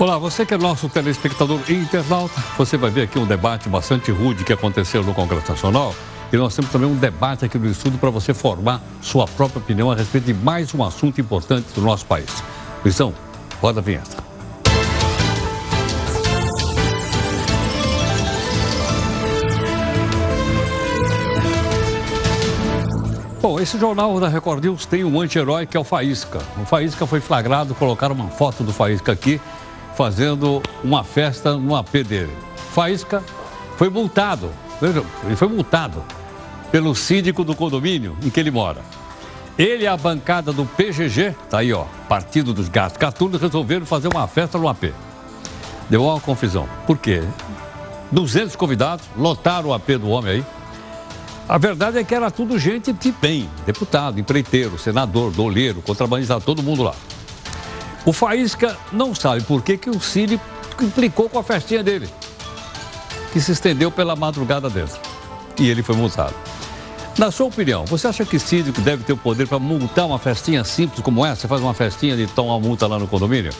Olá, você que é nosso telespectador e internauta, você vai ver aqui um debate bastante rude que aconteceu no Congresso Nacional. E nós temos também um debate aqui no estudo para você formar sua própria opinião a respeito de mais um assunto importante do nosso país. Luizão, roda a vinheta. Bom, esse jornal da Record News tem um anti-herói que é o Faísca. O Faísca foi flagrado, colocaram uma foto do Faísca aqui fazendo uma festa no AP dele. Faísca foi multado, veja, ele foi multado pelo síndico do condomínio em que ele mora. Ele e a bancada do PGG, tá aí ó, Partido dos Gatos Catunos, resolveram fazer uma festa no AP. Deu uma confusão. Por quê? 200 convidados, lotaram o AP do homem aí. A verdade é que era tudo gente de bem, deputado, empreiteiro, senador, doleiro, contrabandista, todo mundo lá. O Faísca não sabe por que, que o Cine implicou com a festinha dele, que se estendeu pela madrugada dentro. E ele foi multado. Na sua opinião, você acha que síndico deve ter o poder para multar uma festinha simples como essa? Você faz uma festinha de tomar multa lá no condomínio?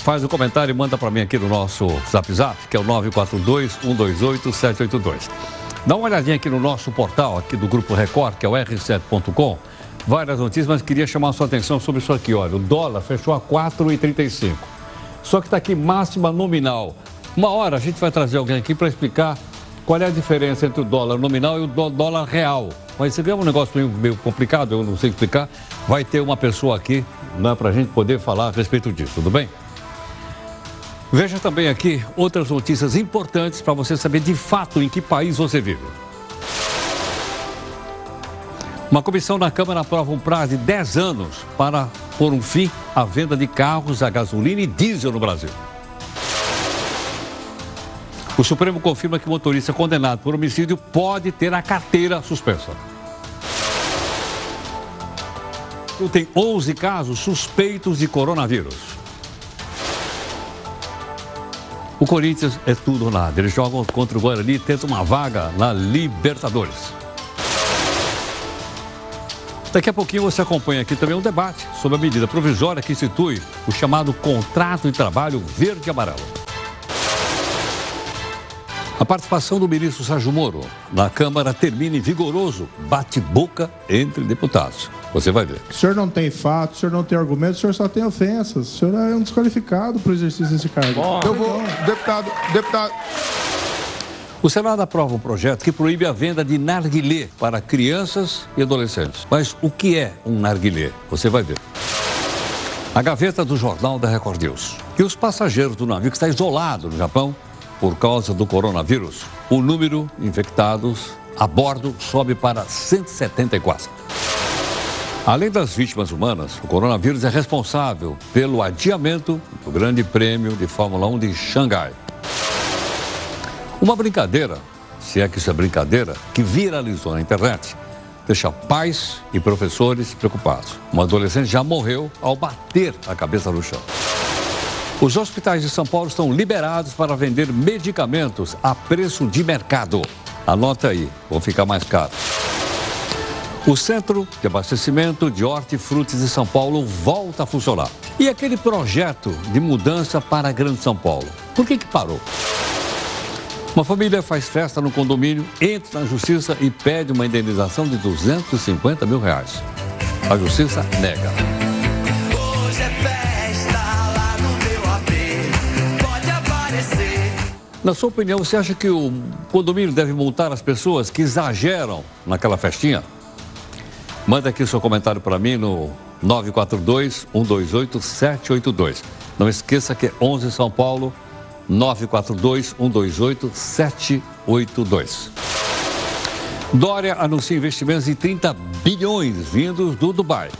Faz um comentário e manda para mim aqui no nosso Zap Zap, que é o 942-128-782. Dá uma olhadinha aqui no nosso portal, aqui do Grupo Record, que é o r7.com várias notícias, mas queria chamar a sua atenção sobre isso aqui. Olha, o dólar fechou a 4,35. Só que está aqui máxima nominal. Uma hora a gente vai trazer alguém aqui para explicar qual é a diferença entre o dólar nominal e o dólar real. Mas se vier um negócio meio, meio, complicado, eu não sei explicar, vai ter uma pessoa aqui né, para a gente poder falar a respeito disso, tudo bem? Veja também aqui outras notícias importantes para você saber de fato em que país você vive. Uma comissão na Câmara aprova um prazo de 10 anos para pôr um fim à venda de carros a gasolina e diesel no Brasil. O Supremo confirma que o motorista condenado por homicídio pode ter a carteira suspensa. Tem 11 casos suspeitos de coronavírus. O Corinthians é tudo ou nada. Eles jogam contra o Guarani e tentam uma vaga na Libertadores. Daqui a pouquinho você acompanha aqui também um debate sobre a medida provisória que institui o chamado contrato de trabalho verde e amarelo. A participação do ministro Sérgio Moro na Câmara termina em vigoroso bate-boca entre deputados. Você vai ver. O senhor não tem fato, o senhor não tem argumentos, o senhor só tem ofensas. O senhor é um desqualificado para o exercício desse cargo. Bom, eu vou, deputado, deputado. O Senado aprova um projeto que proíbe a venda de narguilé para crianças e adolescentes. Mas o que é um narguilé? Você vai ver. A gaveta do jornal da Record News. E os passageiros do navio que está isolado no Japão por causa do coronavírus. O número infectados a bordo sobe para 174. Além das vítimas humanas, o coronavírus é responsável pelo adiamento do Grande Prêmio de Fórmula 1 de Xangai. Uma brincadeira, se é que isso é brincadeira, que viralizou na internet, deixa pais e professores preocupados. Um adolescente já morreu ao bater a cabeça no chão. Os hospitais de São Paulo estão liberados para vender medicamentos a preço de mercado. Anota aí, vão ficar mais caros. O Centro de Abastecimento de Hortifrutis de São Paulo volta a funcionar. E aquele projeto de mudança para a Grande São Paulo, por que, que parou? Uma família faz festa no condomínio, entra na justiça e pede uma indenização de 250 mil reais. A justiça nega. Hoje é festa lá no meu AP, pode aparecer. Na sua opinião, você acha que o condomínio deve multar as pessoas que exageram naquela festinha? Manda aqui o seu comentário para mim no 942 128 782. Não esqueça que é 11 São Paulo 942-128-782. Dória anuncia investimentos de 30 bilhões vindos do Dubai.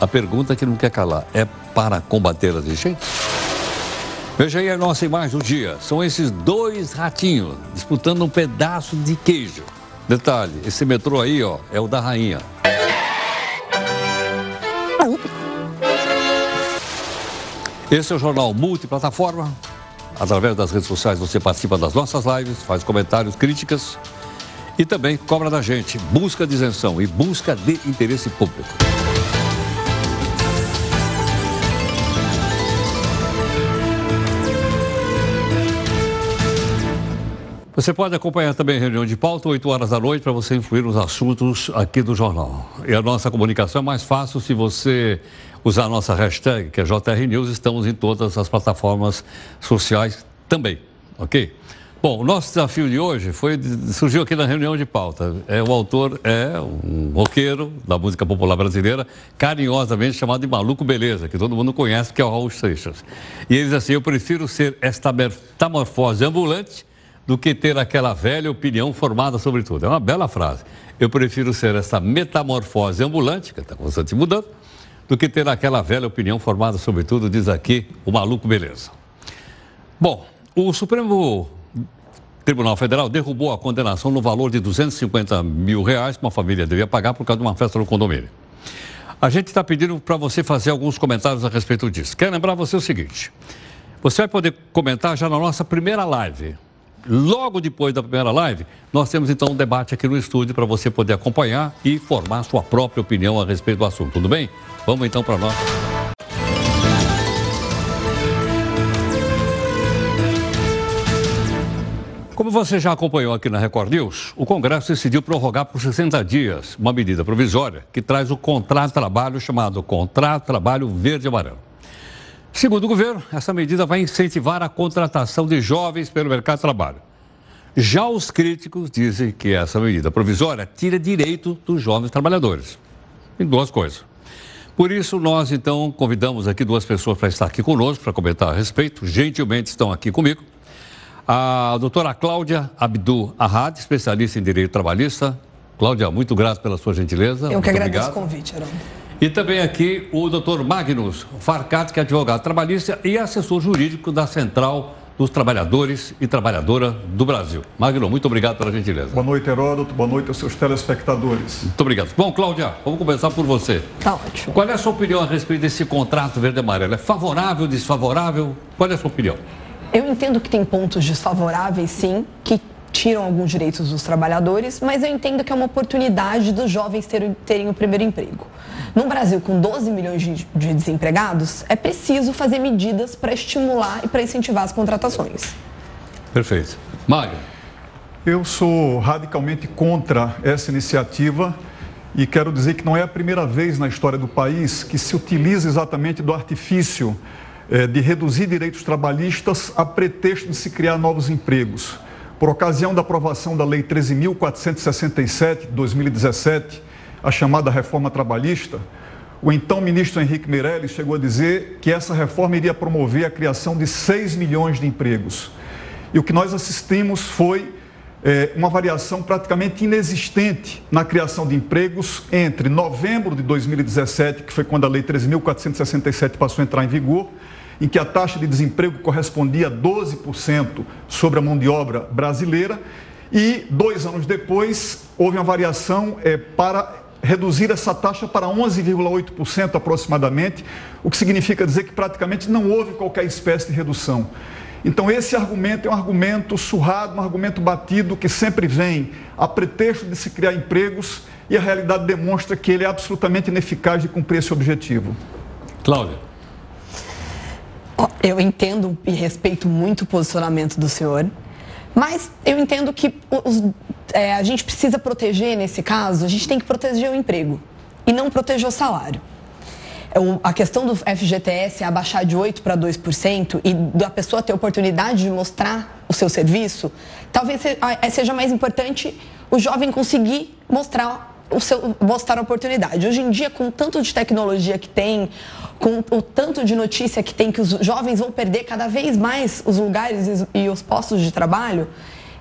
A pergunta que não quer calar é para combater as enchentes? Veja aí a nossa imagem do dia. São esses dois ratinhos disputando um pedaço de queijo. Detalhe, esse metrô aí, ó, é o da rainha. Esse é o jornal multiplataforma. Através das redes sociais você participa das nossas lives, faz comentários, críticas e também cobra da gente busca de isenção e busca de interesse público. Você pode acompanhar também a reunião de pauta, 8 horas da noite, para você influir nos assuntos aqui do jornal. E a nossa comunicação é mais fácil se você usar a nossa hashtag, que é JR News. Estamos em todas as plataformas sociais também, ok? Bom, o nosso desafio de hoje foi, surgiu aqui na reunião de pauta. É, o autor é um roqueiro da música popular brasileira, carinhosamente chamado de Maluco Beleza, que todo mundo conhece, que é o Raul Seixas. E ele diz assim: Eu prefiro ser esta metamorfose ambulante do que ter aquela velha opinião formada sobre tudo. É uma bela frase. Eu prefiro ser essa metamorfose ambulante, que está constante mudando, do que ter aquela velha opinião formada sobre tudo, diz aqui o Maluco Beleza. Bom, o Supremo Tribunal Federal derrubou a condenação no valor de 250 mil reais que uma família devia pagar por causa de uma festa no condomínio. A gente está pedindo para você fazer alguns comentários a respeito disso. Quero lembrar você o seguinte: você vai poder comentar já na nossa primeira live. Logo depois da primeira live, nós temos então um debate aqui no estúdio para você poder acompanhar e formar sua própria opinião a respeito do assunto. Tudo bem? Vamos então para nós. Como você já acompanhou aqui na Record News, o Congresso decidiu prorrogar por 60 dias uma medida provisória que traz o contrato de trabalho chamado Contrato de Trabalho Verde e Amarelo. Segundo o governo, essa medida vai incentivar a contratação de jovens pelo mercado de trabalho. Já os críticos dizem que essa medida provisória tira direito dos jovens trabalhadores. Em duas coisas. Por isso, nós então convidamos aqui duas pessoas para estar aqui conosco, para comentar a respeito. Gentilmente estão aqui comigo a doutora Cláudia Abdu Ahad, especialista em direito trabalhista. Cláudia, muito grato pela sua gentileza. Eu que agradeço obrigado. o convite, Arão. E também aqui o doutor Magnus Farcat, que é advogado trabalhista e assessor jurídico da Central dos Trabalhadores e Trabalhadora do Brasil. Magno, muito obrigado pela gentileza. Boa noite, Heródoto. Boa noite aos seus telespectadores. Muito obrigado. Bom, Cláudia, vamos começar por você. Tá ótimo. Qual é a sua opinião a respeito desse contrato verde-amarelo? É favorável, desfavorável? Qual é a sua opinião? Eu entendo que tem pontos desfavoráveis, sim, que tiram alguns direitos dos trabalhadores, mas eu entendo que é uma oportunidade dos jovens terem, terem o primeiro emprego. No Brasil, com 12 milhões de, de desempregados, é preciso fazer medidas para estimular e para incentivar as contratações. Perfeito. Mário. Eu sou radicalmente contra essa iniciativa e quero dizer que não é a primeira vez na história do país que se utiliza exatamente do artifício é, de reduzir direitos trabalhistas a pretexto de se criar novos empregos. Por ocasião da aprovação da Lei 13.467 de 2017, a chamada reforma trabalhista, o então ministro Henrique Meirelles chegou a dizer que essa reforma iria promover a criação de 6 milhões de empregos. E o que nós assistimos foi é, uma variação praticamente inexistente na criação de empregos entre novembro de 2017, que foi quando a Lei 13.467 passou a entrar em vigor, em que a taxa de desemprego correspondia a 12% sobre a mão de obra brasileira, e dois anos depois houve uma variação é, para reduzir essa taxa para 11,8% aproximadamente, o que significa dizer que praticamente não houve qualquer espécie de redução. Então, esse argumento é um argumento surrado, um argumento batido que sempre vem a pretexto de se criar empregos e a realidade demonstra que ele é absolutamente ineficaz de cumprir esse objetivo. Cláudia. Eu entendo e respeito muito o posicionamento do senhor, mas eu entendo que os, é, a gente precisa proteger, nesse caso, a gente tem que proteger o emprego e não proteger o salário. A questão do FGTS abaixar de 8% para 2% e da pessoa ter oportunidade de mostrar o seu serviço, talvez seja mais importante o jovem conseguir mostrar o seu, mostrar a oportunidade. Hoje em dia, com tanto de tecnologia que tem, com o tanto de notícia que tem que os jovens vão perder cada vez mais os lugares e os postos de trabalho,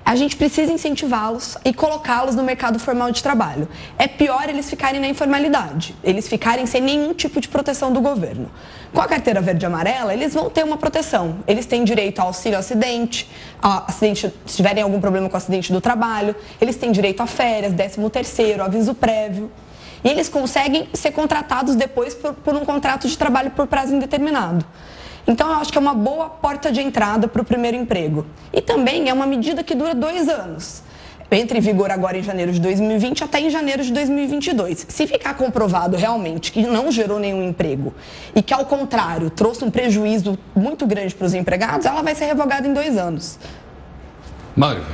a gente precisa incentivá-los e colocá-los no mercado formal de trabalho. É pior eles ficarem na informalidade, eles ficarem sem nenhum tipo de proteção do governo. Com a carteira verde e amarela, eles vão ter uma proteção. Eles têm direito ao auxílio acidente, acidente, se tiverem algum problema com o acidente do trabalho, eles têm direito a férias, 13 terceiro, aviso prévio. E eles conseguem ser contratados depois por, por um contrato de trabalho por prazo indeterminado. Então, eu acho que é uma boa porta de entrada para o primeiro emprego. E também é uma medida que dura dois anos. Entre em vigor agora em janeiro de 2020 até em janeiro de 2022. Se ficar comprovado realmente que não gerou nenhum emprego e que, ao contrário, trouxe um prejuízo muito grande para os empregados, ela vai ser revogada em dois anos. Mário.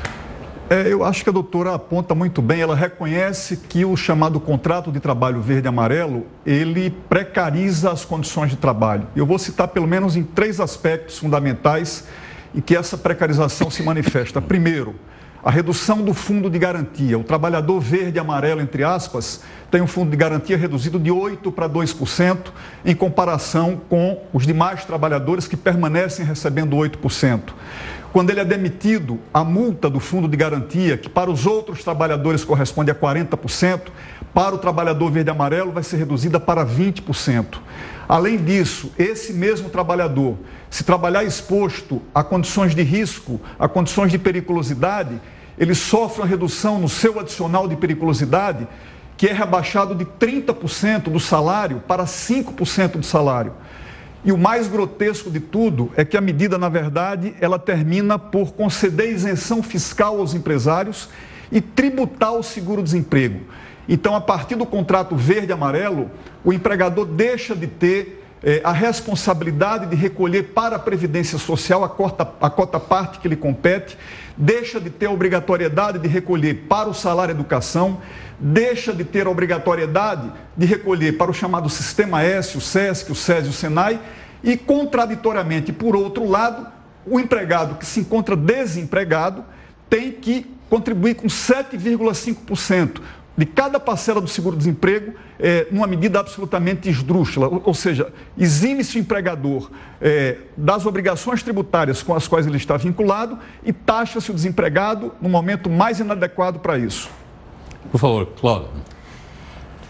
É, eu acho que a doutora aponta muito bem, ela reconhece que o chamado contrato de trabalho verde-amarelo, ele precariza as condições de trabalho. Eu vou citar pelo menos em três aspectos fundamentais em que essa precarização se manifesta. Primeiro, a redução do fundo de garantia. O trabalhador verde e amarelo, entre aspas, tem um fundo de garantia reduzido de 8% para 2%, em comparação com os demais trabalhadores que permanecem recebendo 8%. Quando ele é demitido, a multa do fundo de garantia, que para os outros trabalhadores corresponde a 40%, para o trabalhador verde e amarelo vai ser reduzida para 20%. Além disso, esse mesmo trabalhador, se trabalhar exposto a condições de risco, a condições de periculosidade, ele sofre uma redução no seu adicional de periculosidade, que é rebaixado de 30% do salário para 5% do salário. E o mais grotesco de tudo é que a medida, na verdade, ela termina por conceder isenção fiscal aos empresários e tributar o seguro-desemprego. Então, a partir do contrato verde-amarelo, o empregador deixa de ter eh, a responsabilidade de recolher para a Previdência Social a cota, a cota parte que lhe compete, deixa de ter a obrigatoriedade de recolher para o salário educação, deixa de ter a obrigatoriedade de recolher para o chamado Sistema S, o SESC, o SES e o SENAI, e, contraditoriamente, por outro lado, o empregado que se encontra desempregado tem que contribuir com 7,5% de cada parcela do seguro-desemprego é, numa medida absolutamente esdrúxula, ou, ou seja, exime-se o empregador é, das obrigações tributárias com as quais ele está vinculado e taxa-se o desempregado no momento mais inadequado para isso. Por favor, Cláudio.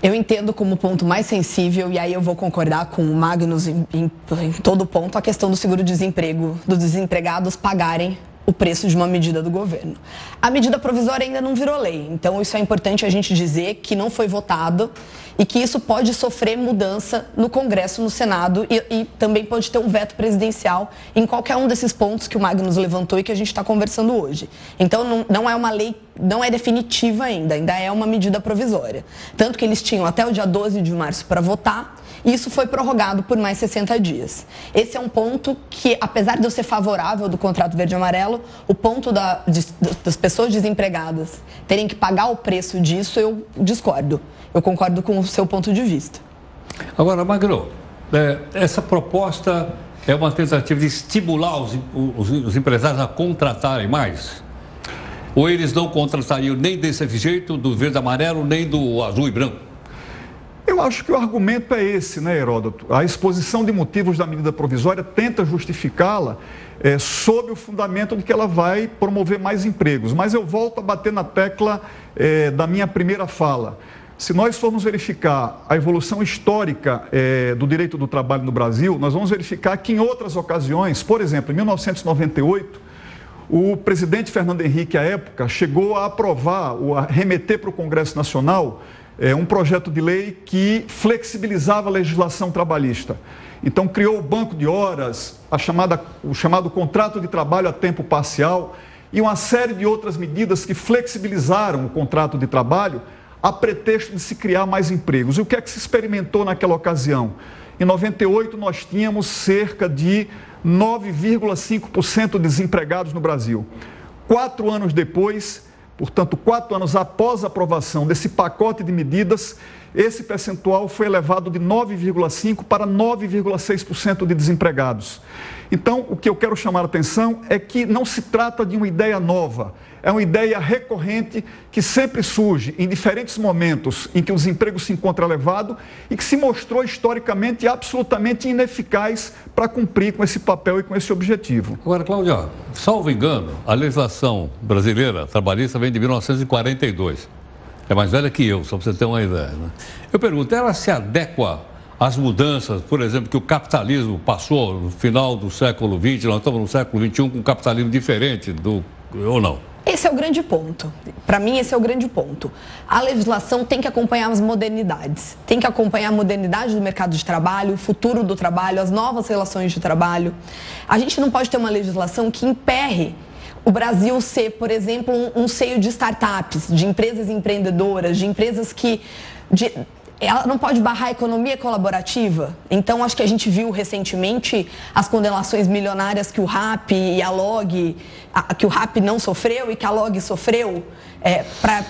Eu entendo como ponto mais sensível, e aí eu vou concordar com o Magnus em, em, em todo ponto, a questão do seguro-desemprego, dos desempregados pagarem o preço de uma medida do governo. A medida provisória ainda não virou lei, então isso é importante a gente dizer que não foi votado e que isso pode sofrer mudança no Congresso, no Senado e, e também pode ter um veto presidencial em qualquer um desses pontos que o Magnus levantou e que a gente está conversando hoje. Então não, não é uma lei, não é definitiva ainda, ainda é uma medida provisória. Tanto que eles tinham até o dia 12 de março para votar isso foi prorrogado por mais 60 dias. Esse é um ponto que, apesar de eu ser favorável do contrato verde-amarelo, o ponto da, de, das pessoas desempregadas terem que pagar o preço disso, eu discordo. Eu concordo com o seu ponto de vista. Agora, Magro, é, essa proposta é uma tentativa de estimular os, os, os empresários a contratarem mais? Ou eles não contratariam nem desse jeito, do verde amarelo, nem do azul e branco? Eu acho que o argumento é esse, né, Heródoto? A exposição de motivos da medida provisória tenta justificá-la é, sob o fundamento de que ela vai promover mais empregos. Mas eu volto a bater na tecla é, da minha primeira fala. Se nós formos verificar a evolução histórica é, do direito do trabalho no Brasil, nós vamos verificar que em outras ocasiões, por exemplo, em 1998, o presidente Fernando Henrique, à época, chegou a aprovar, ou a remeter para o Congresso Nacional é, um projeto de lei que flexibilizava a legislação trabalhista. Então, criou o banco de horas, a chamada, o chamado contrato de trabalho a tempo parcial e uma série de outras medidas que flexibilizaram o contrato de trabalho a pretexto de se criar mais empregos. E o que é que se experimentou naquela ocasião? Em 98, nós tínhamos cerca de 9,5% de desempregados no Brasil. Quatro anos depois, Portanto, quatro anos após a aprovação desse pacote de medidas, esse percentual foi elevado de 9,5% para 9,6% de desempregados. Então, o que eu quero chamar a atenção é que não se trata de uma ideia nova, é uma ideia recorrente que sempre surge em diferentes momentos em que o desemprego se encontra elevado e que se mostrou historicamente absolutamente ineficaz para cumprir com esse papel e com esse objetivo. Agora, Cláudio, salvo engano, a legislação brasileira trabalhista vem de 1942. É mais velha que eu, só para você ter uma ideia. Né? Eu pergunto, ela se adequa às mudanças, por exemplo, que o capitalismo passou no final do século XX, nós estamos no século XXI com um capitalismo diferente do ou não? Esse é o grande ponto. Para mim, esse é o grande ponto. A legislação tem que acompanhar as modernidades, tem que acompanhar a modernidade do mercado de trabalho, o futuro do trabalho, as novas relações de trabalho. A gente não pode ter uma legislação que emperre o Brasil ser, por exemplo, um, um seio de startups, de empresas empreendedoras, de empresas que. De, ela não pode barrar a economia colaborativa. Então, acho que a gente viu recentemente as condenações milionárias que o RAP e a LOG, a, que o RAP não sofreu e que a LOG sofreu, é, para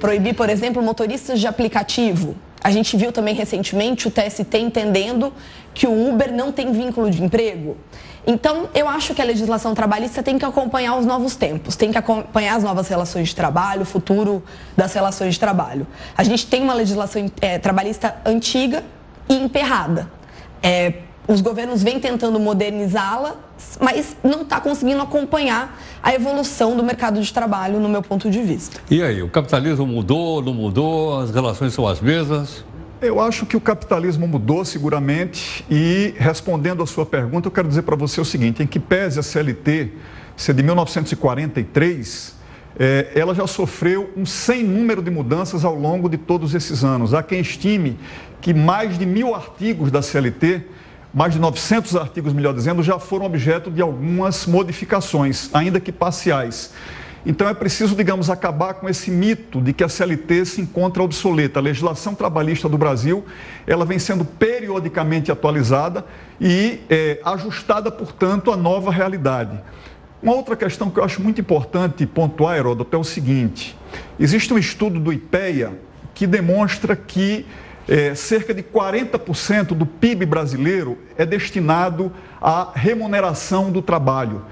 proibir, por exemplo, motoristas de aplicativo. A gente viu também recentemente o TST entendendo que o Uber não tem vínculo de emprego. Então, eu acho que a legislação trabalhista tem que acompanhar os novos tempos, tem que acompanhar as novas relações de trabalho, o futuro das relações de trabalho. A gente tem uma legislação é, trabalhista antiga e emperrada. É, os governos vêm tentando modernizá-la, mas não está conseguindo acompanhar a evolução do mercado de trabalho, no meu ponto de vista. E aí, o capitalismo mudou, não mudou, as relações são as mesmas? Eu acho que o capitalismo mudou seguramente e, respondendo à sua pergunta, eu quero dizer para você o seguinte: em que pese a CLT ser de 1943, é, ela já sofreu um sem número de mudanças ao longo de todos esses anos. Há quem estime que mais de mil artigos da CLT, mais de 900 artigos, melhor dizendo, já foram objeto de algumas modificações, ainda que parciais. Então é preciso, digamos, acabar com esse mito de que a CLT se encontra obsoleta. A legislação trabalhista do Brasil, ela vem sendo periodicamente atualizada e é, ajustada, portanto, à nova realidade. Uma outra questão que eu acho muito importante pontuar, Heródoto, é o seguinte: existe um estudo do IPEA que demonstra que é, cerca de 40% do PIB brasileiro é destinado à remuneração do trabalho.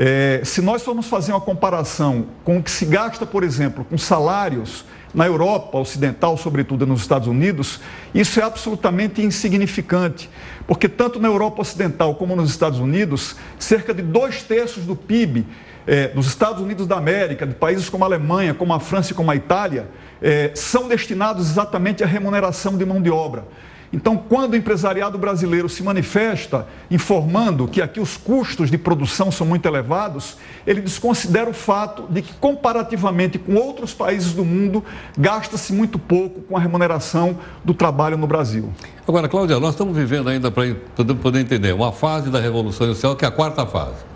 É, se nós formos fazer uma comparação com o que se gasta, por exemplo, com salários na Europa Ocidental, sobretudo nos Estados Unidos, isso é absolutamente insignificante, porque tanto na Europa Ocidental como nos Estados Unidos, cerca de dois terços do PIB é, dos Estados Unidos da América, de países como a Alemanha, como a França e como a Itália, é, são destinados exatamente à remuneração de mão de obra. Então, quando o empresariado brasileiro se manifesta informando que aqui os custos de produção são muito elevados, ele desconsidera o fato de que, comparativamente com outros países do mundo, gasta-se muito pouco com a remuneração do trabalho no Brasil. Agora, Cláudia, nós estamos vivendo ainda, para poder entender, uma fase da Revolução Industrial que é a quarta fase.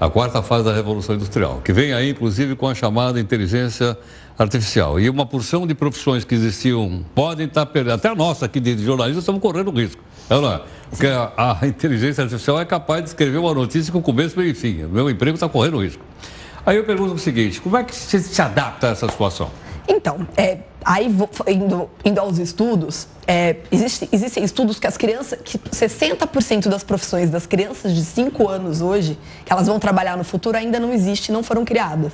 A quarta fase da Revolução Industrial, que vem aí, inclusive, com a chamada inteligência artificial. E uma porção de profissões que existiam podem estar perdendo. Até a nossa aqui de jornalismo estamos correndo risco. É não é? Porque a, a, inteligência artificial é capaz de escrever uma notícia com começo, meio e fim. O meu emprego está correndo risco. Aí eu pergunto o seguinte: como é que você se adapta a essa situação? Então, é, aí vou, indo, indo, aos estudos, é, existe, existem estudos que as crianças, que 60% das profissões das crianças de 5 anos hoje, que elas vão trabalhar no futuro, ainda não existem, não foram criadas.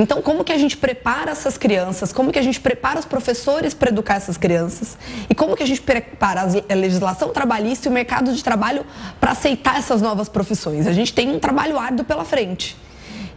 Então, como que a gente prepara essas crianças? Como que a gente prepara os professores para educar essas crianças? E como que a gente prepara a legislação trabalhista e o mercado de trabalho para aceitar essas novas profissões? A gente tem um trabalho árduo pela frente.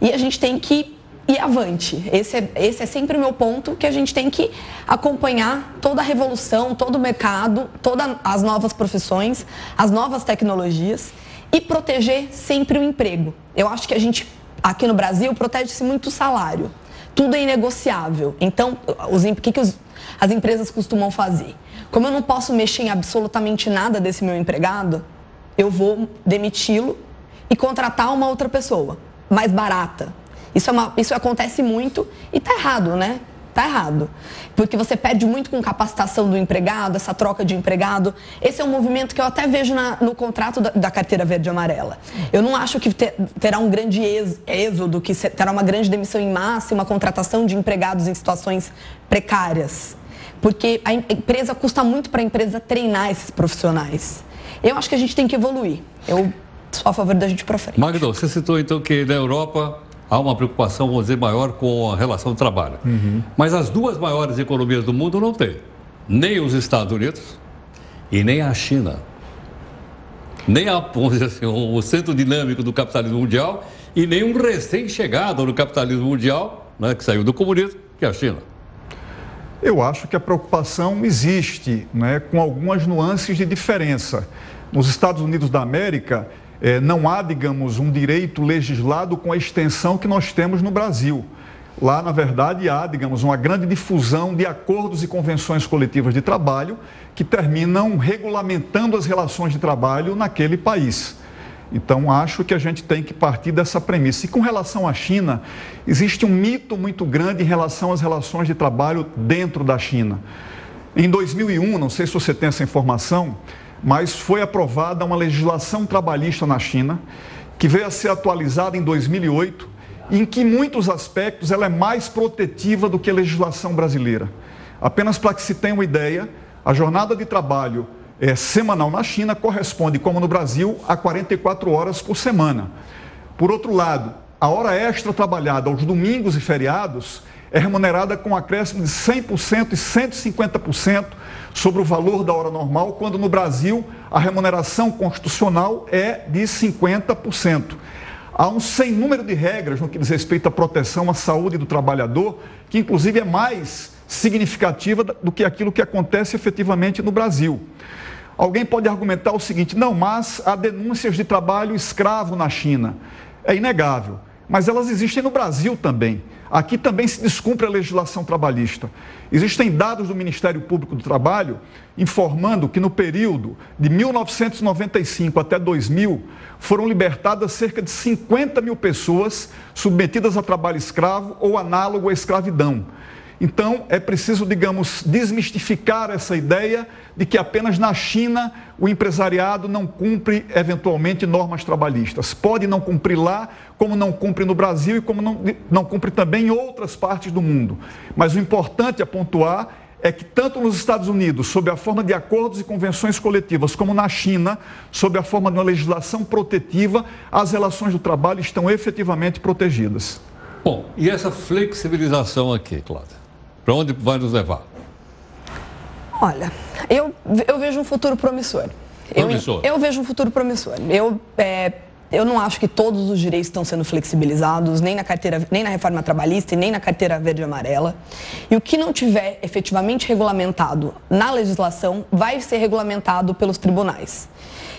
E a gente tem que ir avante. Esse é, esse é sempre o meu ponto, que a gente tem que acompanhar toda a revolução, todo o mercado, todas as novas profissões, as novas tecnologias e proteger sempre o emprego. Eu acho que a gente aqui no Brasil protege-se muito o salário. Tudo é inegociável. Então, o que, que os, as empresas costumam fazer? Como eu não posso mexer em absolutamente nada desse meu empregado, eu vou demiti-lo e contratar uma outra pessoa, mais barata. Isso, é uma, isso acontece muito e está errado, né? Tá errado. Porque você perde muito com capacitação do empregado, essa troca de empregado. Esse é um movimento que eu até vejo na, no contrato da, da, carteira verde e amarela. Eu não acho que ter, terá um grande êxodo, que terá uma grande demissão em massa e uma contratação de empregados em situações precárias. Porque a empresa custa muito para a empresa treinar esses profissionais. Eu acho que a gente tem que evoluir. Eu sou a favor da gente ir para frente. Magdo, você citou então que na Europa há uma preocupação, vamos dizer, maior com a relação de trabalho. Uhum. Mas as duas maiores economias do mundo não têm. Nem os Estados Unidos e nem a China. Nem a, vamos dizer assim, o centro dinâmico do capitalismo mundial e nem um recém-chegado no capitalismo mundial, né, que saiu do comunismo, que é a China. Eu acho que a preocupação existe, né, com algumas nuances de diferença. Nos Estados Unidos da América, é, não há, digamos, um direito legislado com a extensão que nós temos no Brasil. Lá, na verdade, há, digamos, uma grande difusão de acordos e convenções coletivas de trabalho que terminam regulamentando as relações de trabalho naquele país. Então, acho que a gente tem que partir dessa premissa. E com relação à China, existe um mito muito grande em relação às relações de trabalho dentro da China. Em 2001, não sei se você tem essa informação, mas foi aprovada uma legislação trabalhista na China, que veio a ser atualizada em 2008, em que, muitos aspectos, ela é mais protetiva do que a legislação brasileira. Apenas para que se tenha uma ideia, a jornada de trabalho é, semanal na China corresponde, como no Brasil, a 44 horas por semana. Por outro lado, a hora extra trabalhada aos domingos e feriados é remunerada com um acréscimo de 100% e 150% sobre o valor da hora normal, quando no Brasil a remuneração constitucional é de 50%. Há um sem número de regras no que diz respeito à proteção à saúde do trabalhador, que inclusive é mais significativa do que aquilo que acontece efetivamente no Brasil. Alguém pode argumentar o seguinte: não, mas há denúncias de trabalho escravo na China. É inegável, mas elas existem no Brasil também. Aqui também se descumpre a legislação trabalhista. Existem dados do Ministério Público do Trabalho informando que no período de 1995 até 2000 foram libertadas cerca de 50 mil pessoas submetidas a trabalho escravo ou análogo à escravidão. Então, é preciso, digamos, desmistificar essa ideia de que apenas na China o empresariado não cumpre, eventualmente, normas trabalhistas. Pode não cumprir lá, como não cumpre no Brasil e como não, não cumpre também em outras partes do mundo. Mas o importante a pontuar é que, tanto nos Estados Unidos, sob a forma de acordos e convenções coletivas, como na China, sob a forma de uma legislação protetiva, as relações do trabalho estão efetivamente protegidas. Bom, e essa flexibilização aqui, Cláudia? Para onde vai nos levar? Olha, eu, eu vejo um futuro promissor. Promissor. Eu, eu vejo um futuro promissor. Eu, é, eu não acho que todos os direitos estão sendo flexibilizados, nem na carteira, nem na reforma trabalhista e nem na carteira verde e amarela. E o que não tiver efetivamente regulamentado na legislação vai ser regulamentado pelos tribunais,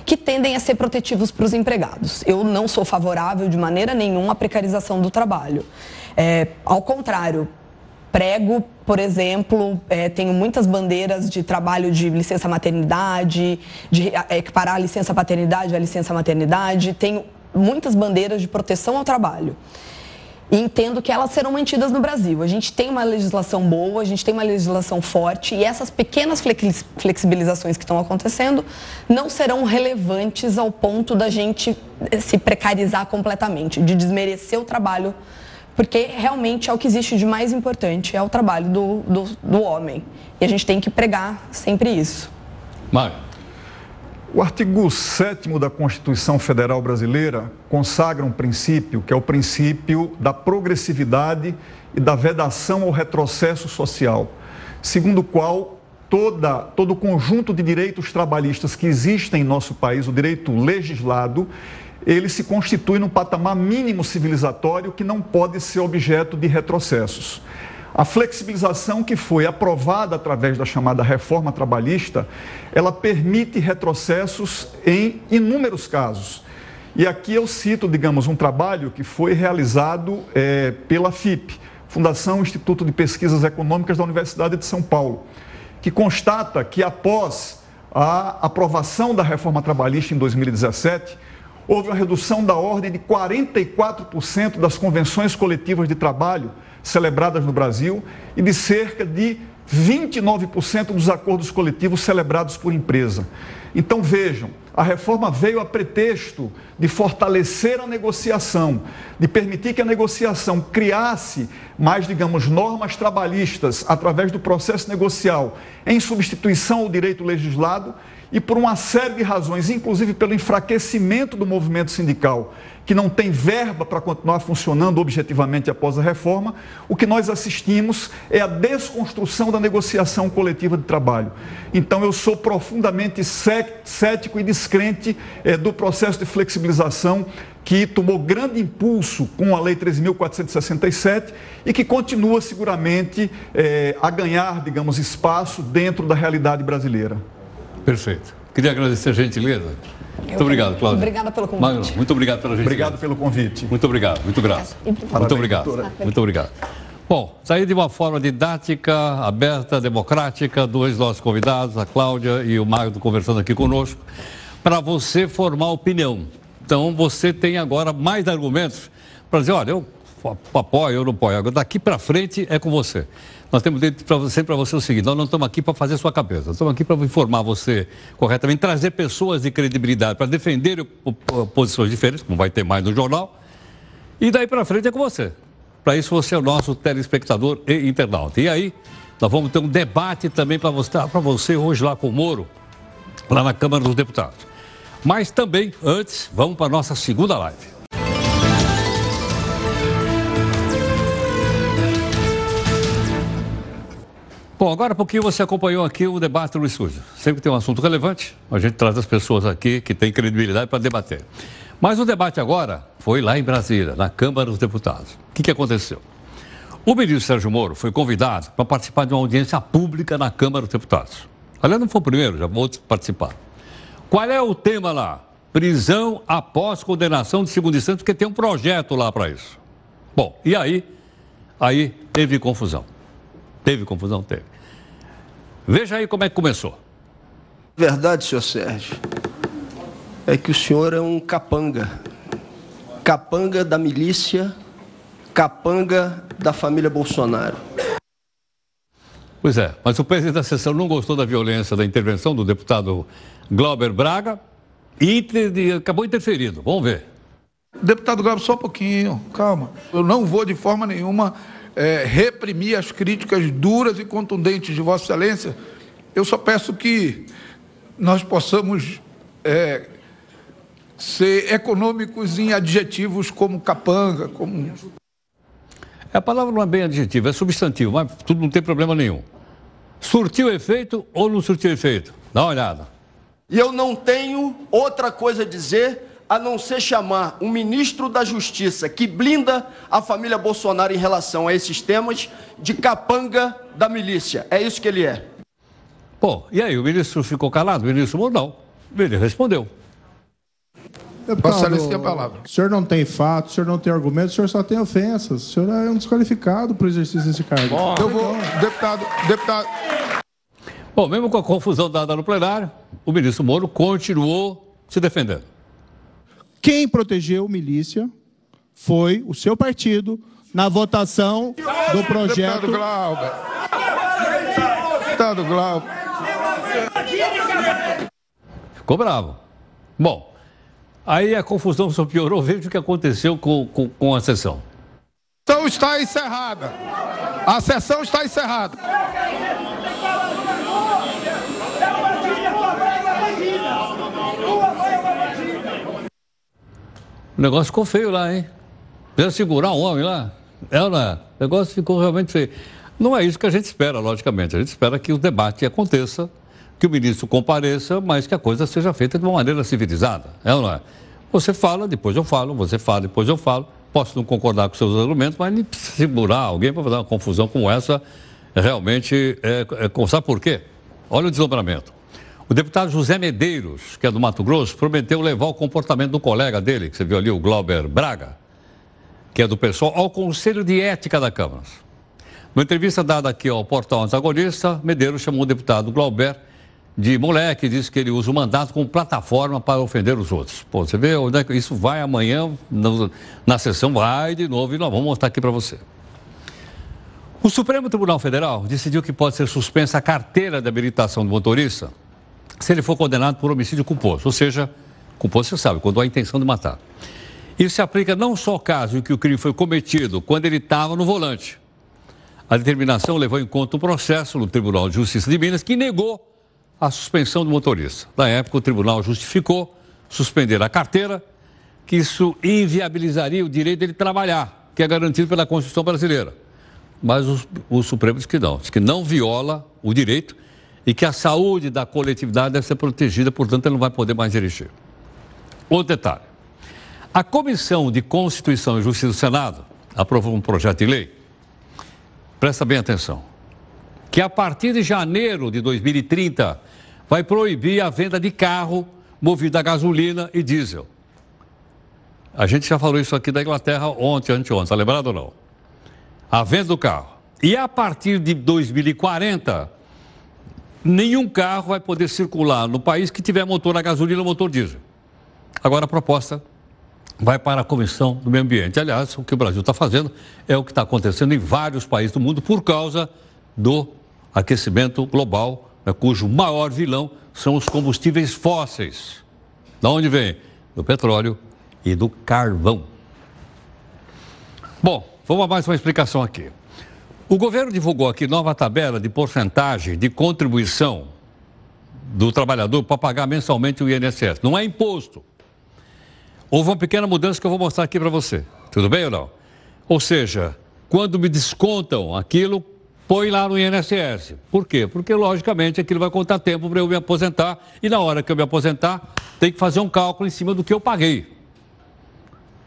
que tendem a ser protetivos para os empregados. Eu não sou favorável de maneira nenhuma à precarização do trabalho. É, ao contrário, prego, por exemplo, é, tenho muitas bandeiras de trabalho de licença maternidade, de é, equiparar a licença paternidade à licença maternidade, tenho muitas bandeiras de proteção ao trabalho. E entendo que elas serão mantidas no Brasil. A gente tem uma legislação boa, a gente tem uma legislação forte e essas pequenas flexibilizações que estão acontecendo não serão relevantes ao ponto da gente se precarizar completamente, de desmerecer o trabalho porque realmente é o que existe de mais importante, é o trabalho do, do, do homem. E a gente tem que pregar sempre isso. Mário. O artigo 7 da Constituição Federal Brasileira consagra um princípio, que é o princípio da progressividade e da vedação ao retrocesso social, segundo o qual toda, todo o conjunto de direitos trabalhistas que existem em nosso país, o direito legislado, ele se constitui num patamar mínimo civilizatório que não pode ser objeto de retrocessos. A flexibilização que foi aprovada através da chamada reforma trabalhista, ela permite retrocessos em inúmeros casos. E aqui eu cito, digamos, um trabalho que foi realizado é, pela FIP, Fundação Instituto de Pesquisas Econômicas da Universidade de São Paulo, que constata que após a aprovação da reforma trabalhista em 2017, houve uma redução da ordem de 44% das convenções coletivas de trabalho celebradas no Brasil e de cerca de 29% dos acordos coletivos celebrados por empresa. Então vejam, a reforma veio a pretexto de fortalecer a negociação, de permitir que a negociação criasse mais, digamos, normas trabalhistas através do processo negocial em substituição ao direito legislado e por uma série de razões, inclusive pelo enfraquecimento do movimento sindical, que não tem verba para continuar funcionando objetivamente após a reforma, o que nós assistimos é a desconstrução da negociação coletiva de trabalho. Então, eu sou profundamente cético e descrente é, do processo de flexibilização que tomou grande impulso com a Lei 13.467 e que continua seguramente é, a ganhar, digamos, espaço dentro da realidade brasileira. Perfeito. Queria agradecer a gentileza. Muito obrigado, Cláudia. Obrigada pelo convite. Magno, muito obrigado pela gentileza. Obrigado pelo convite. Muito obrigado, muito grato. Muito obrigado. Muito obrigado. Bom, saí de uma forma didática, aberta, democrática, dois nossos convidados, a Cláudia e o Magno conversando aqui conosco, para você formar opinião. Então, você tem agora mais argumentos para dizer, olha, eu apoio, eu não apoio. Agora, daqui para frente é com você. Nós temos dito para você, você o seguinte: nós não estamos aqui para fazer sua cabeça, estamos aqui para informar você corretamente, trazer pessoas de credibilidade para defender posições diferentes, como vai ter mais no jornal, e daí para frente é com você. Para isso você é o nosso telespectador e internauta. E aí, nós vamos ter um debate também para mostrar para você hoje lá com o Moro, lá na Câmara dos Deputados. Mas também, antes, vamos para a nossa segunda live. Bom, agora pouquinho você acompanhou aqui o debate no estúdio. Sempre tem um assunto relevante, a gente traz as pessoas aqui que têm credibilidade para debater. Mas o debate agora foi lá em Brasília, na Câmara dos Deputados. O que, que aconteceu? O ministro Sérgio Moro foi convidado para participar de uma audiência pública na Câmara dos Deputados. Aliás, não foi o primeiro, já outros participaram. Qual é o tema lá? Prisão após condenação de segunda instância, porque tem um projeto lá para isso. Bom, e aí? Aí teve confusão. Teve confusão? Teve. Veja aí como é que começou. Verdade, senhor Sérgio, é que o senhor é um capanga. Capanga da milícia, capanga da família Bolsonaro. Pois é, mas o presidente da sessão não gostou da violência da intervenção do deputado Glauber Braga e acabou interferindo. Vamos ver. Deputado Glauber, só um pouquinho, calma. Eu não vou de forma nenhuma é, reprimir as críticas duras e contundentes de Vossa Excelência. Eu só peço que nós possamos é, ser econômicos em adjetivos como capanga, como. A palavra não é bem adjetivo, é substantivo, mas tudo não tem problema nenhum. Surtiu efeito ou não surtiu efeito? Dá uma olhada. E eu não tenho outra coisa a dizer a não ser chamar um ministro da Justiça que blinda a família Bolsonaro em relação a esses temas de capanga da milícia. É isso que ele é. Bom, e aí, o ministro ficou calado? O ministro Moro não. Ele respondeu. Deputado, tem a palavra. O senhor não tem fato, o senhor não tem argumento, o senhor só tem ofensas. O senhor é um desqualificado para o exercício desse cargo. Bom, eu vou, deputado, deputado. Bom, mesmo com a confusão dada no plenário, o ministro Moro continuou se defendendo. Quem protegeu milícia foi o seu partido na votação do projeto. Deputado Glauber. Deputado Glauber. Ficou bravo. Bom, aí a confusão só piorou. Veja o que aconteceu com, com, com a sessão. A sessão está encerrada. A sessão está encerrada. O negócio ficou feio lá, hein? Precisa segurar um homem lá. Ela, o negócio ficou realmente feio. Não é isso que a gente espera, logicamente. A gente espera que o debate aconteça, que o ministro compareça, mas que a coisa seja feita de uma maneira civilizada. É ou não é? Você fala, depois eu falo, você fala, depois eu falo. Posso não concordar com seus argumentos, mas nem segurar alguém para fazer uma confusão como essa, realmente, é, é, sabe por quê? Olha o desdobramento. O deputado José Medeiros, que é do Mato Grosso, prometeu levar o comportamento do colega dele, que você viu ali, o Glauber Braga, que é do pessoal, ao Conselho de Ética da Câmara. Numa entrevista dada aqui ao portal antagonista, Medeiros chamou o deputado Glauber de moleque, disse que ele usa o mandato como plataforma para ofender os outros. Pô, você vê onde é que isso vai amanhã, na sessão, vai de novo e nós vamos mostrar aqui para você. O Supremo Tribunal Federal decidiu que pode ser suspensa a carteira de habilitação do motorista se ele for condenado por homicídio culposo, ou seja, culposo você sabe, quando há intenção de matar. Isso se aplica não só ao caso em que o crime foi cometido quando ele estava no volante. A determinação levou em conta um processo no Tribunal de Justiça de Minas que negou a suspensão do motorista. Na época, o tribunal justificou suspender a carteira, que isso inviabilizaria o direito dele trabalhar, que é garantido pela Constituição brasileira. Mas o, o Supremo diz que não, diz que não viola o direito e que a saúde da coletividade deve ser protegida, portanto, ele não vai poder mais dirigir. Outro detalhe. A Comissão de Constituição e Justiça do Senado aprovou um projeto de lei. Presta bem atenção. Que a partir de janeiro de 2030 vai proibir a venda de carro movido a gasolina e diesel. A gente já falou isso aqui da Inglaterra ontem, anteontem, tá lembrado ou não? A venda do carro. E a partir de 2040 nenhum carro vai poder circular no país que tiver motor a gasolina ou motor diesel. Agora a proposta vai para a Comissão do Meio Ambiente. Aliás, o que o Brasil está fazendo é o que está acontecendo em vários países do mundo por causa do aquecimento global, né, cujo maior vilão são os combustíveis fósseis. Da onde vem? Do petróleo e do carvão. Bom, vamos a mais uma explicação aqui. O governo divulgou aqui nova tabela de porcentagem de contribuição do trabalhador para pagar mensalmente o INSS. Não é imposto. Houve uma pequena mudança que eu vou mostrar aqui para você. Tudo bem ou não? Ou seja, quando me descontam aquilo, põe lá no INSS. Por quê? Porque, logicamente, aquilo vai contar tempo para eu me aposentar e na hora que eu me aposentar, tem que fazer um cálculo em cima do que eu paguei.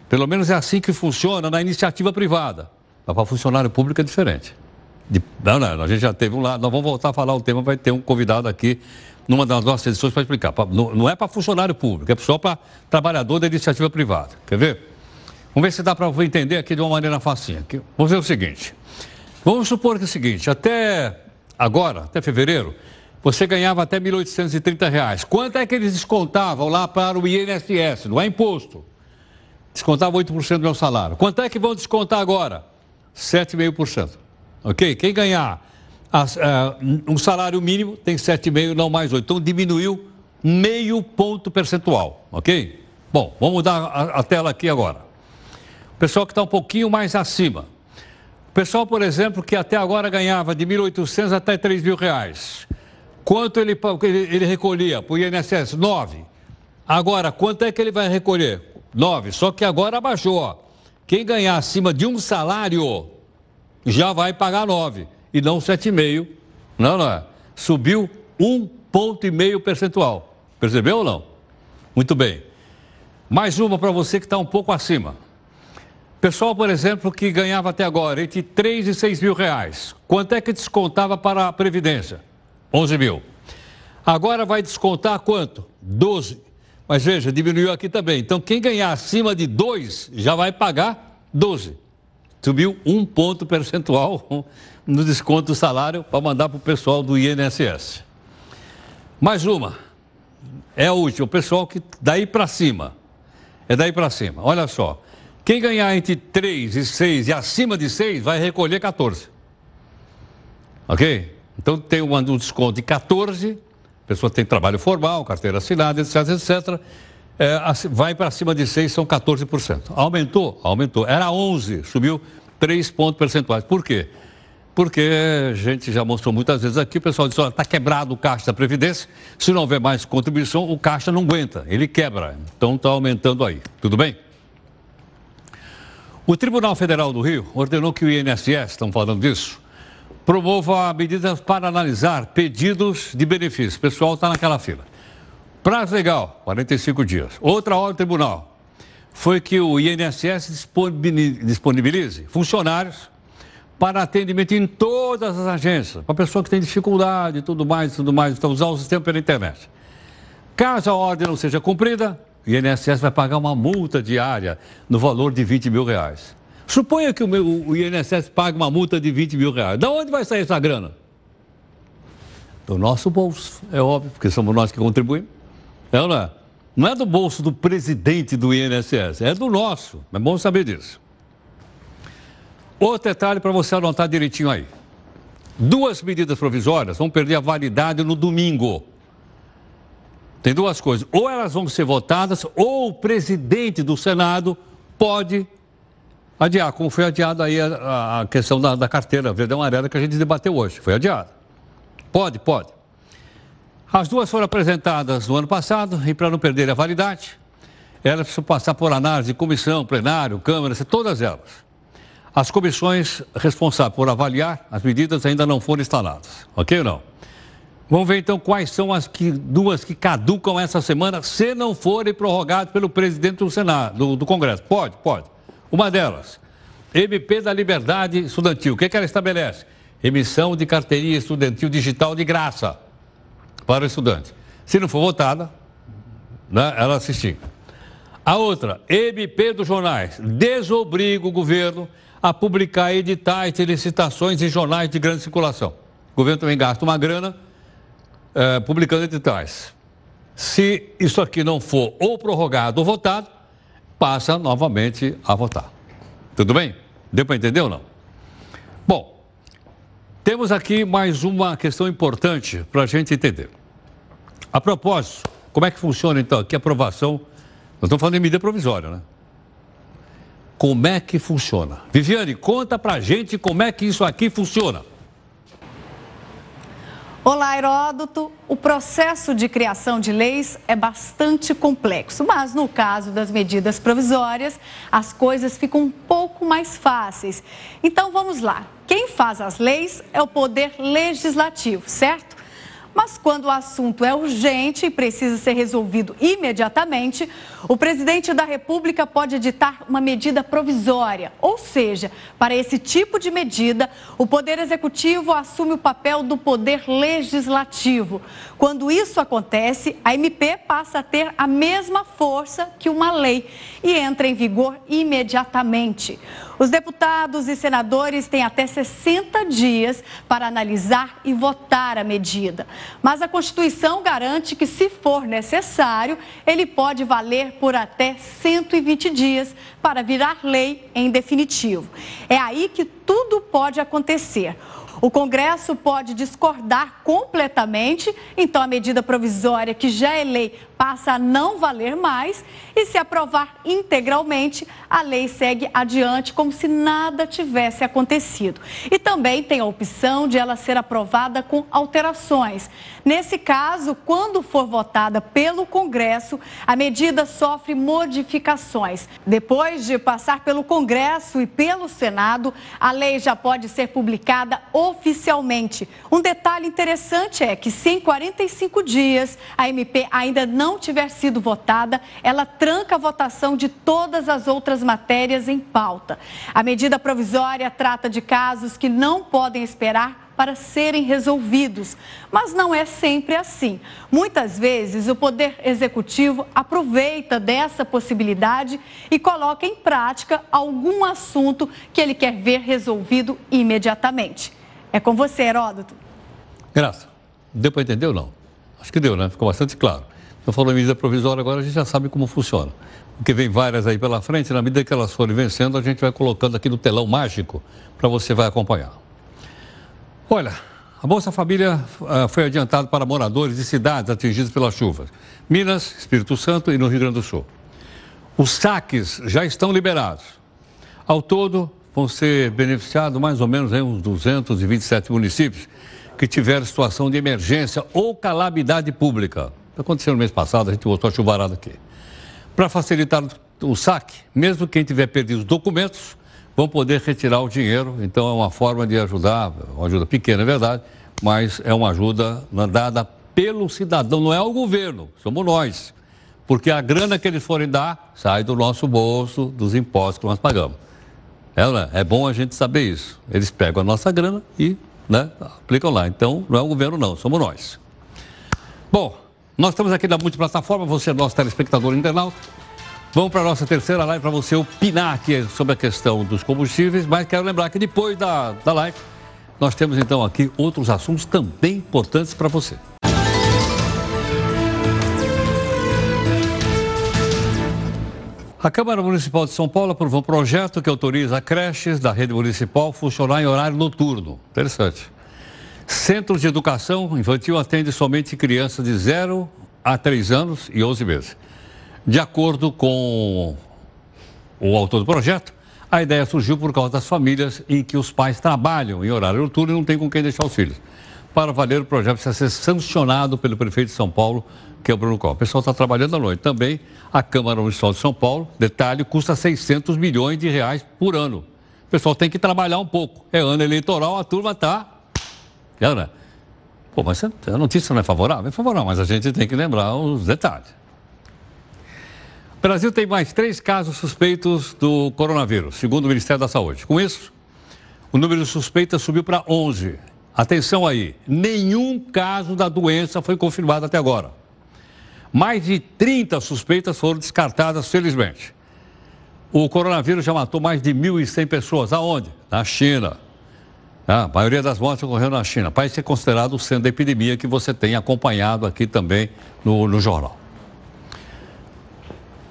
Pelo menos é assim que funciona na iniciativa privada. Mas para funcionário público é diferente. De, não, não, a gente já teve um lá, nós vamos voltar a falar o tema, vai ter um convidado aqui numa das nossas edições para explicar. Pra, não, não, é para funcionário público, é só para trabalhador da iniciativa privada. Quer ver? Vamos ver se dá para entender aqui de uma maneira facinha. Vamos ver o seguinte. Vamos supor que é o seguinte, até agora, até fevereiro, você ganhava até R$ 1.830. Quanto é que eles descontavam lá para o INSS? Não é imposto. Descontava 8% do meu salário. Quanto é que vão descontar agora? 7,5%. Ok? Quem ganhar as, uh, um salário mínimo tem 7,5%, não mais 8%. Então diminuiu meio ponto percentual. Ok? Bom, vamos mudar a, a tela aqui agora. O pessoal que está um pouquinho mais acima pessoal, por exemplo, que até agora ganhava de 1.800 até R$ mil reais. Quanto ele, ele recolhia para o INSS? 9. Agora, quanto é que ele vai recolher? 9. Só que agora abaixou. Quem ganhar acima de um salário já vai pagar 9 e não 7,5. Não, não é. Subiu um ponto e meio percentual. Percebeu ou não? Muito bem. Mais uma para você que está um pouco acima. Pessoal, por exemplo, que ganhava até agora entre 3 e 6 mil reais. Quanto é que descontava para a Previdência? 11 mil. Agora vai descontar quanto? 12. Mas veja, diminuiu aqui também. Então, quem ganhar acima de 2 já vai pagar 12. Subiu um ponto percentual no desconto do salário para mandar para o pessoal do INSS. Mais uma. É a última. O pessoal que daí para cima. É daí para cima. Olha só. Quem ganhar entre 3 e 6 e acima de 6 vai recolher 14. Ok? Então tem um, desconto de 14, a pessoa tem trabalho formal, carteira assinada, etc, etc. É, vai para cima de 6, são 14%. Aumentou? Aumentou. Era 11, subiu 3 pontos percentuais. Por quê? Porque a gente já mostrou muitas vezes aqui, o pessoal diz, olha, está quebrado o caixa da Previdência, se não houver mais contribuição, o caixa não aguenta, ele quebra. Então está aumentando aí. Tudo bem? O Tribunal Federal do Rio ordenou que o INSS, estão falando disso, promova medidas para analisar pedidos de benefícios. O pessoal está naquela fila. Prazo legal, 45 dias. Outra ordem do tribunal foi que o INSS disponibilize funcionários para atendimento em todas as agências, para pessoa que tem dificuldade e tudo mais, tudo mais, então usar o sistema pela internet. Caso a ordem não seja cumprida, o INSS vai pagar uma multa diária no valor de 20 mil reais. Suponha que o, meu, o INSS pague uma multa de 20 mil reais. Da onde vai sair essa grana? Do nosso bolso, é óbvio, porque somos nós que contribuímos. É ou não é? Não é do bolso do presidente do INSS, é do nosso. É bom saber disso. Outro detalhe para você anotar direitinho aí. Duas medidas provisórias vão perder a validade no domingo. Tem duas coisas. Ou elas vão ser votadas, ou o presidente do Senado pode adiar, como foi adiado aí a, a questão da, da, carteira verde amarela que a gente debateu hoje. Foi adiada. Pode, pode. As duas foram apresentadas no ano passado e para não perder a validade, elas precisam passar por análise de comissão, plenário, Câmara, todas elas. As comissões responsáveis por avaliar as medidas ainda não foram instaladas. Ok ou não? Vamos ver então quais são as que, duas que caducam essa semana, se não forem prorrogadas pelo presidente do Senado, do, do Congresso. Pode, pode. Uma delas, MP da Liberdade Estudantil. O que, que ela estabelece? Emissão de carteirinha estudantil digital de graça para o estudante. Se não for votada, né, ela assistir. A outra, MP dos jornais, desobriga o governo a publicar editais e licitações em jornais de grande circulação. O governo também gasta uma grana uh, publicando editais. Se isso aqui não for ou prorrogado ou votado, passa novamente a votar. Tudo bem? Deu para entender ou não? Bom, tem Temos aqui mais uma questão importante para a gente entender. A propósito, como é que funciona então aqui a aprovação? Nós estamos falando de medida provisória, né? Como é que funciona? Viviane, conta pra gente como é que isso aqui funciona. Olá, Heródoto. O processo de criação de leis é bastante complexo, mas no caso das medidas provisórias, as coisas ficam um pouco mais fáceis. Então vamos lá. Quem faz as leis é o poder legislativo, certo? Mas quando o assunto é urgente e precisa ser resolvido imediatamente, o presidente da República pode editar uma medida provisória. Ou seja, para esse tipo de medida, o Poder Executivo assume o papel do Poder Legislativo. Quando isso acontece, a MP passa a ter a mesma força que uma lei e entra em vigor imediatamente. Os deputados e senadores têm até 60 dias para analisar e votar a medida. Mas a Constituição garante que, se for necessário, ele pode valer por até 120 dias para virar lei em definitivo. É aí que tudo pode acontecer. O Congresso pode discordar completamente, então a medida provisória que já é lei passa a não valer mais e, se aprovar integralmente, a lei segue adiante como se nada tivesse acontecido. E também tem a opção de ela ser aprovada com alterações. Nesse caso, quando for votada pelo Congresso, a medida sofre modificações. Depois de passar pelo Congresso e pelo Senado, a lei já pode ser publicada oficialmente. Um detalhe interessante é que, se em 45 dias a MP ainda não não tiver sido votada, ela tranca a votação de todas as outras matérias em pauta. A medida provisória trata de casos que não podem esperar para serem resolvidos. Mas não é sempre assim. Muitas vezes o Poder Executivo aproveita dessa possibilidade e coloca em prática algum assunto que ele quer ver resolvido imediatamente. É com você, Heródoto. Graça, deu para entender ou não? Acho que deu, né? Ficou bastante claro. Eu falo em medida provisória, agora a gente já sabe como funciona. Porque vem várias aí pela frente, na medida que elas forem vencendo, a gente vai colocando aqui no telão mágico para você vai acompanhar. Olha, a Bolsa Família uh, foi adiantada para moradores de cidades atingidas pelas chuvas. Minas, Espírito Santo e no Rio Grande do Sul. Os saques já estão liberados. Ao todo, vão ser beneficiados mais ou menos uns 227 municípios que tiveram situação de emergência ou calamidade pública. Aconteceu no mês passado, a gente voltou a chuvarada aqui. Para facilitar o saque, mesmo quem tiver perdido os documentos, vão poder retirar o dinheiro. Então é uma forma de ajudar, uma ajuda pequena, é verdade, mas é uma ajuda dada pelo cidadão, não é o governo, somos nós. Porque a grana que eles forem dar sai do nosso bolso, dos impostos que nós pagamos. É, né? é bom a gente saber isso. Eles pegam a nossa grana e né, aplicam lá. Então, não é o governo, não, somos nós. Bom, nós estamos aqui na multiplataforma, você é nosso telespectador internauta. Vamos para a nossa terceira live para você opinar aqui sobre a questão dos combustíveis, mas quero lembrar que depois da, da live nós temos então aqui outros assuntos também importantes para você. A Câmara Municipal de São Paulo aprovou um projeto que autoriza creches da rede municipal funcionar em horário noturno. Interessante. Centros de educação infantil atende somente crianças de 0 a 3 anos e 11 meses. De acordo com o autor do projeto, a ideia surgiu por causa das famílias em que os pais trabalham em horário noturno e não tem com quem deixar os filhos. Para valer, o projeto precisa ser sancionado pelo prefeito de São Paulo, que é o Bruno Costa. O pessoal está trabalhando à noite. Também a Câmara Municipal de São Paulo, detalhe, custa 600 milhões de reais por ano. O pessoal tem que trabalhar um pouco. É ano eleitoral, a turma está Cara, pô, mas a notícia não é favorável? É favorável, mas a gente tem que lembrar os detalhes. O Brasil tem mais três casos suspeitos do coronavírus, segundo o Ministério da Saúde. Com isso, o número de suspeitas subiu para 11. Atenção aí, nenhum caso da doença foi confirmado até agora. Mais de 30 suspeitas foram descartadas, felizmente. O coronavírus já matou mais de 1.100 pessoas. Aonde? Na China. A maioria das mortes ocorreu na China, que é considerado o centro da epidemia que você tem acompanhado aqui também no, no jornal.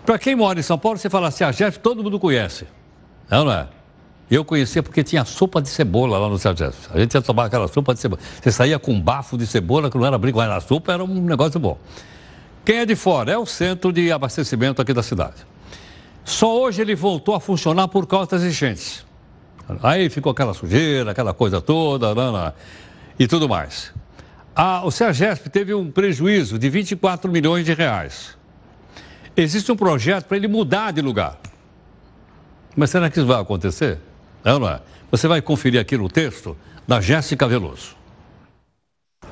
Para quem mora em São Paulo, você fala assim, a Jeff todo mundo conhece. Não, não é? Eu conhecia porque tinha sopa de cebola lá no Sergesp. A gente ia tomar aquela sopa de cebola. Você saía com um bafo de cebola, que não era brinco, mas a sopa era um negócio bom. Quem é de fora? É o centro de abastecimento aqui da cidade. Só hoje ele voltou a funcionar por causa das enchentes. Aí ficou aquela sujeira, aquela coisa toda, e tudo mais. o Sergesp teve um prejuízo de 24 milhões de reais. Existe um projeto para ele mudar de lugar. Mas será que isso vai acontecer? Não, não é? Você vai conferir aqui no texto da Jéssica Veloso.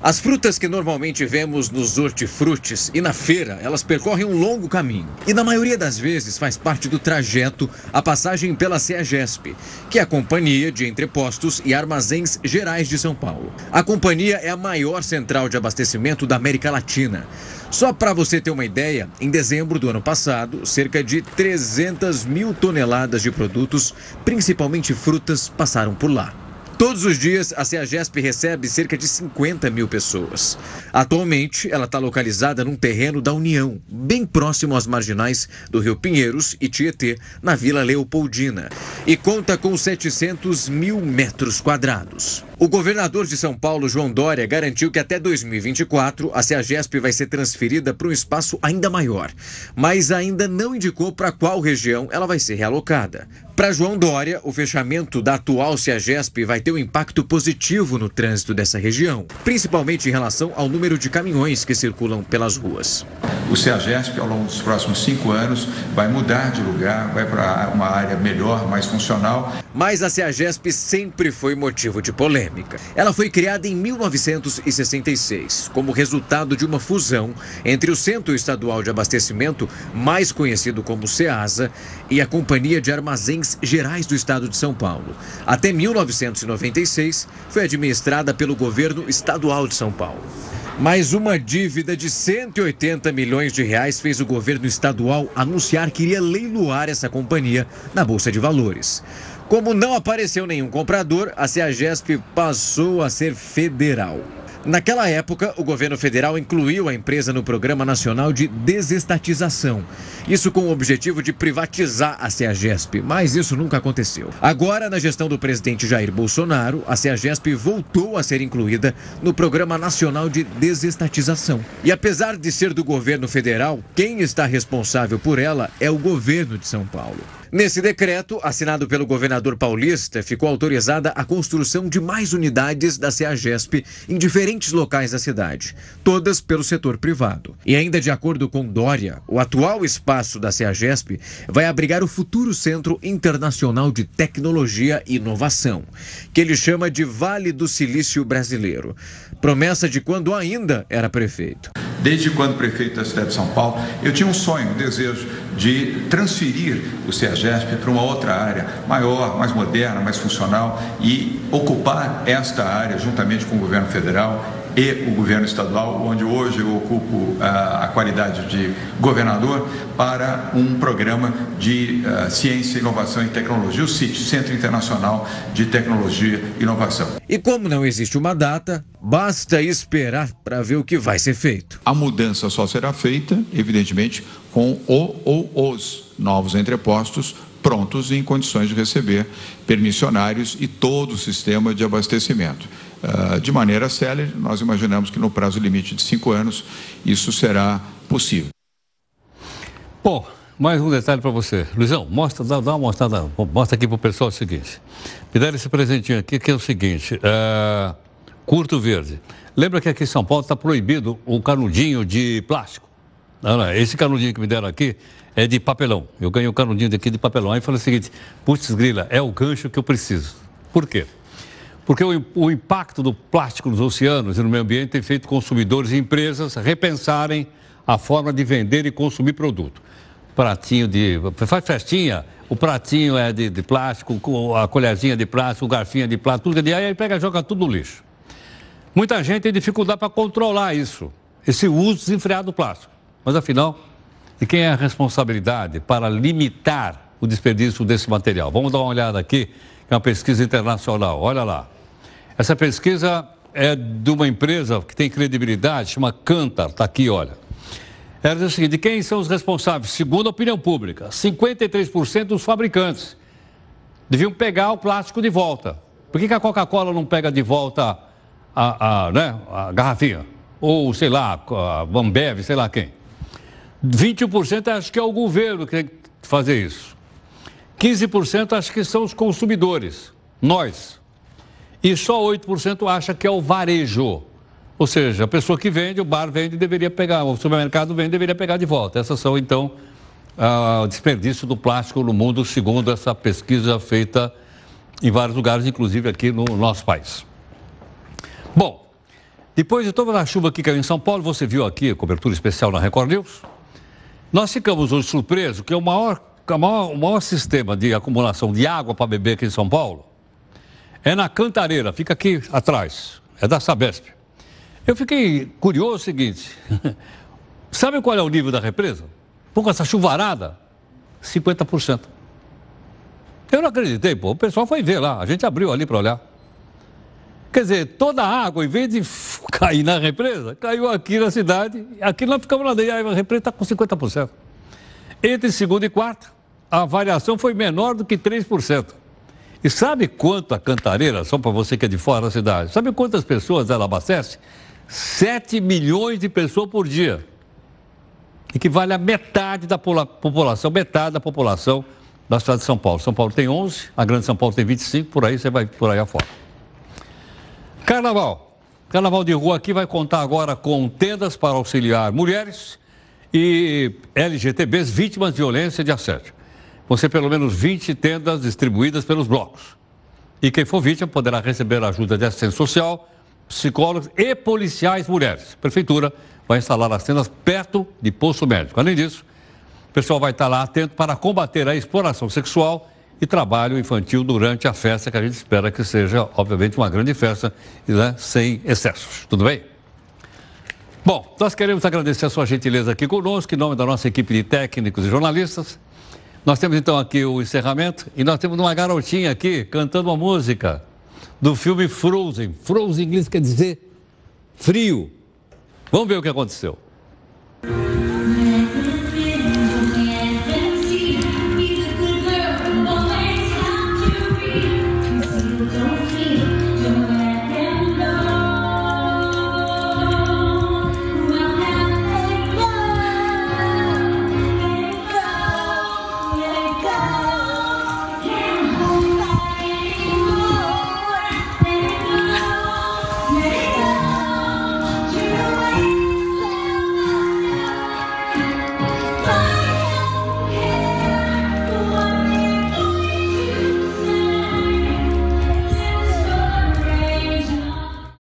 As frutas que normalmente vemos nos hortifrutis e na feira, elas percorrem um longo caminho. E na maioria das vezes faz parte do trajeto a passagem pela CEAGESP, que é a Companhia de Entrepostos e Armazéns Gerais de São Paulo. A companhia é a maior central de abastecimento da América Latina. Só para você ter uma ideia, em dezembro do ano passado, cerca de 300 mil toneladas de produtos, principalmente frutas, passaram por lá. Todos os dias, a CEAGESP recebe cerca de 50 mil pessoas. Atualmente, ela está localizada num terreno da União, bem próximo às marginais do Rio Pinheiros e Tietê, na Vila Leopoldina, e conta com 700 mil metros quadrados. O governador de São Paulo, João Dória, garantiu que até 2024 a CEAGESP vai ser transferida para um espaço ainda maior, mas ainda não indicou para qual região ela vai ser realocada. Para João Dória, o fechamento da atual CEAGESP vai ter um impacto positivo no trânsito dessa região, principalmente em relação ao número de caminhões que circulam pelas ruas. O CEAGESP, ao longo dos próximos cinco anos, vai mudar de lugar, vai para uma área melhor, mais funcional. Mas a CEAGESP sempre foi motivo de polêmica. Ela foi criada em 1966, como resultado de uma fusão entre o Centro Estadual de Abastecimento, mais conhecido como CEASA, e a Companhia de Armazéns Gerais do Estado de São Paulo. Até 1996, foi administrada pelo governo estadual de São Paulo. Mais uma dívida de 180 milhões de reais fez o governo estadual anunciar que iria leiloar essa companhia na Bolsa de Valores. Como não apareceu nenhum comprador, a CEAGESP passou a ser federal. Naquela época, o governo federal incluiu a empresa no Programa Nacional de Desestatização. Isso com o objetivo de privatizar a CEAGESP, mas isso nunca aconteceu. Agora, na gestão do presidente Jair Bolsonaro, a CEAGESP voltou a ser incluída no Programa Nacional de Desestatização. E apesar de ser do governo federal, quem está responsável por ela é o governo de São Paulo. Nesse decreto, assinado pelo governador paulista, ficou autorizada a construção de mais unidades da CEAGESP em diferentes locais da cidade, todas pelo setor privado. E ainda de acordo com Dória, o atual espaço da CEAGESP vai abrigar o futuro Centro Internacional de Tecnologia e Inovação, que ele chama de Vale do Silício Brasileiro. Promessa de quando ainda era prefeito. Desde quando prefeito da cidade de São Paulo, eu tinha um sonho, um desejo de transferir o CEAGESP para uma outra área maior, mais moderna, mais funcional e ocupar esta área juntamente com o governo federal e o governo estadual, onde hoje eu ocupo a, a qualidade de governador, para um programa de uh, ciência, inovação e tecnologia, o CIT, Centro Internacional de Tecnologia e Inovação. E como não existe uma data, basta esperar para ver o que vai ser feito. A mudança só será feita, evidentemente, com o ou os novos entrepostos prontos e em condições de receber permissionários e todo o sistema de abastecimento. Uh, de maneira célere, nós imaginamos que no prazo limite de cinco anos isso será possível. Bom, mais um detalhe para você. Luizão, mostra, dá, dá uma mostrada, mostra aqui para o pessoal o seguinte. Me deram esse presentinho aqui, que é o seguinte, uh, curto verde. Lembra que aqui em São Paulo está proibido o canudinho de plástico? Não, não, esse canudinho que me deram aqui é de papelão. Eu ganhei um canudinho daqui de papelão. Aí falei o seguinte, putz grila, é o gancho que eu preciso. Por quê? Porque o, o, impacto do plástico nos oceanos e no meio ambiente tem feito consumidores e empresas repensarem a forma de vender e consumir produto. Pratinho de. Faz festinha, o pratinho é de, de plástico, a colherzinha de plástico, o garfinho é de plástico, tudo de aí pega e joga tudo no lixo. Muita gente tem dificuldade para controlar isso, esse uso desenfreado do plástico. Mas afinal, de quem é a responsabilidade para limitar o desperdício desse material? Vamos dar uma olhada aqui, que é uma pesquisa internacional. Olha lá. Essa pesquisa é de uma empresa que tem credibilidade, chama Cantar, está aqui, olha. Ela diz o seguinte: quem são os responsáveis? Segundo a opinião pública, 53% dos fabricantes. deviam pegar o plástico de volta. Por que, que a Coca-Cola não pega de volta a, a, né, a garrafinha? Ou, sei lá, a Bambev, sei lá quem. 21% acho que é o governo que tem que fazer isso. 15% acho que são os consumidores, nós. E só 8% acha que é o varejo. Ou seja, a pessoa que vende, o bar vende, deveria pegar, o supermercado vende, deveria pegar de volta. Essas são, então, o desperdício do plástico no mundo, segundo essa pesquisa feita em vários lugares, inclusive aqui no nosso país. Bom, depois de toda a chuva que caiu em São Paulo, você viu aqui a cobertura especial na Record News. Nós ficamos hoje surpresos que o maior, o maior, o maior sistema de acumulação de água para beber aqui em São Paulo é na Cantareira, fica aqui atrás, é da Sabesp. Eu fiquei curioso o seguinte: sabe qual é o nível da represa? Com essa chuvarada, 50%. Eu não acreditei, pô. O pessoal foi ver lá, a gente abriu ali para olhar. Quer dizer, toda a água, em vez de cair na represa, caiu aqui na cidade. Aqui nós ficamos lá dentro. A represa está com 50%. Entre segundo e quarto, a variação foi menor do que 3%. E sabe quanto a cantareira, só para você que é de fora da cidade, sabe quantas pessoas ela abastece? 7 milhões de pessoas por dia. Equivale a metade da população, metade da população da cidade de São Paulo. São Paulo tem 11, a Grande São Paulo tem 25, por aí você vai por aí afora. Carnaval. Carnaval de rua aqui vai contar agora com tendas para auxiliar mulheres e LGTBs vítimas de violência e de assédio. Vão ser pelo menos 20 tendas distribuídas pelos blocos. E quem for vítima poderá receber ajuda de assistência social, psicólogos e policiais mulheres. A prefeitura vai instalar as tendas perto de posto médico. Além disso, o pessoal vai estar lá atento para combater a exploração sexual e trabalho infantil durante a festa, que a gente espera que seja, obviamente, uma grande festa, né, sem excessos. Tudo bem? Bom, nós queremos agradecer a sua gentileza aqui conosco, em nome da nossa equipe de técnicos e jornalistas. Nós temos então aqui o encerramento e nós temos uma garotinha aqui cantando uma música do filme Frozen. Frozen em inglês quer dizer frio. Vamos ver o que aconteceu.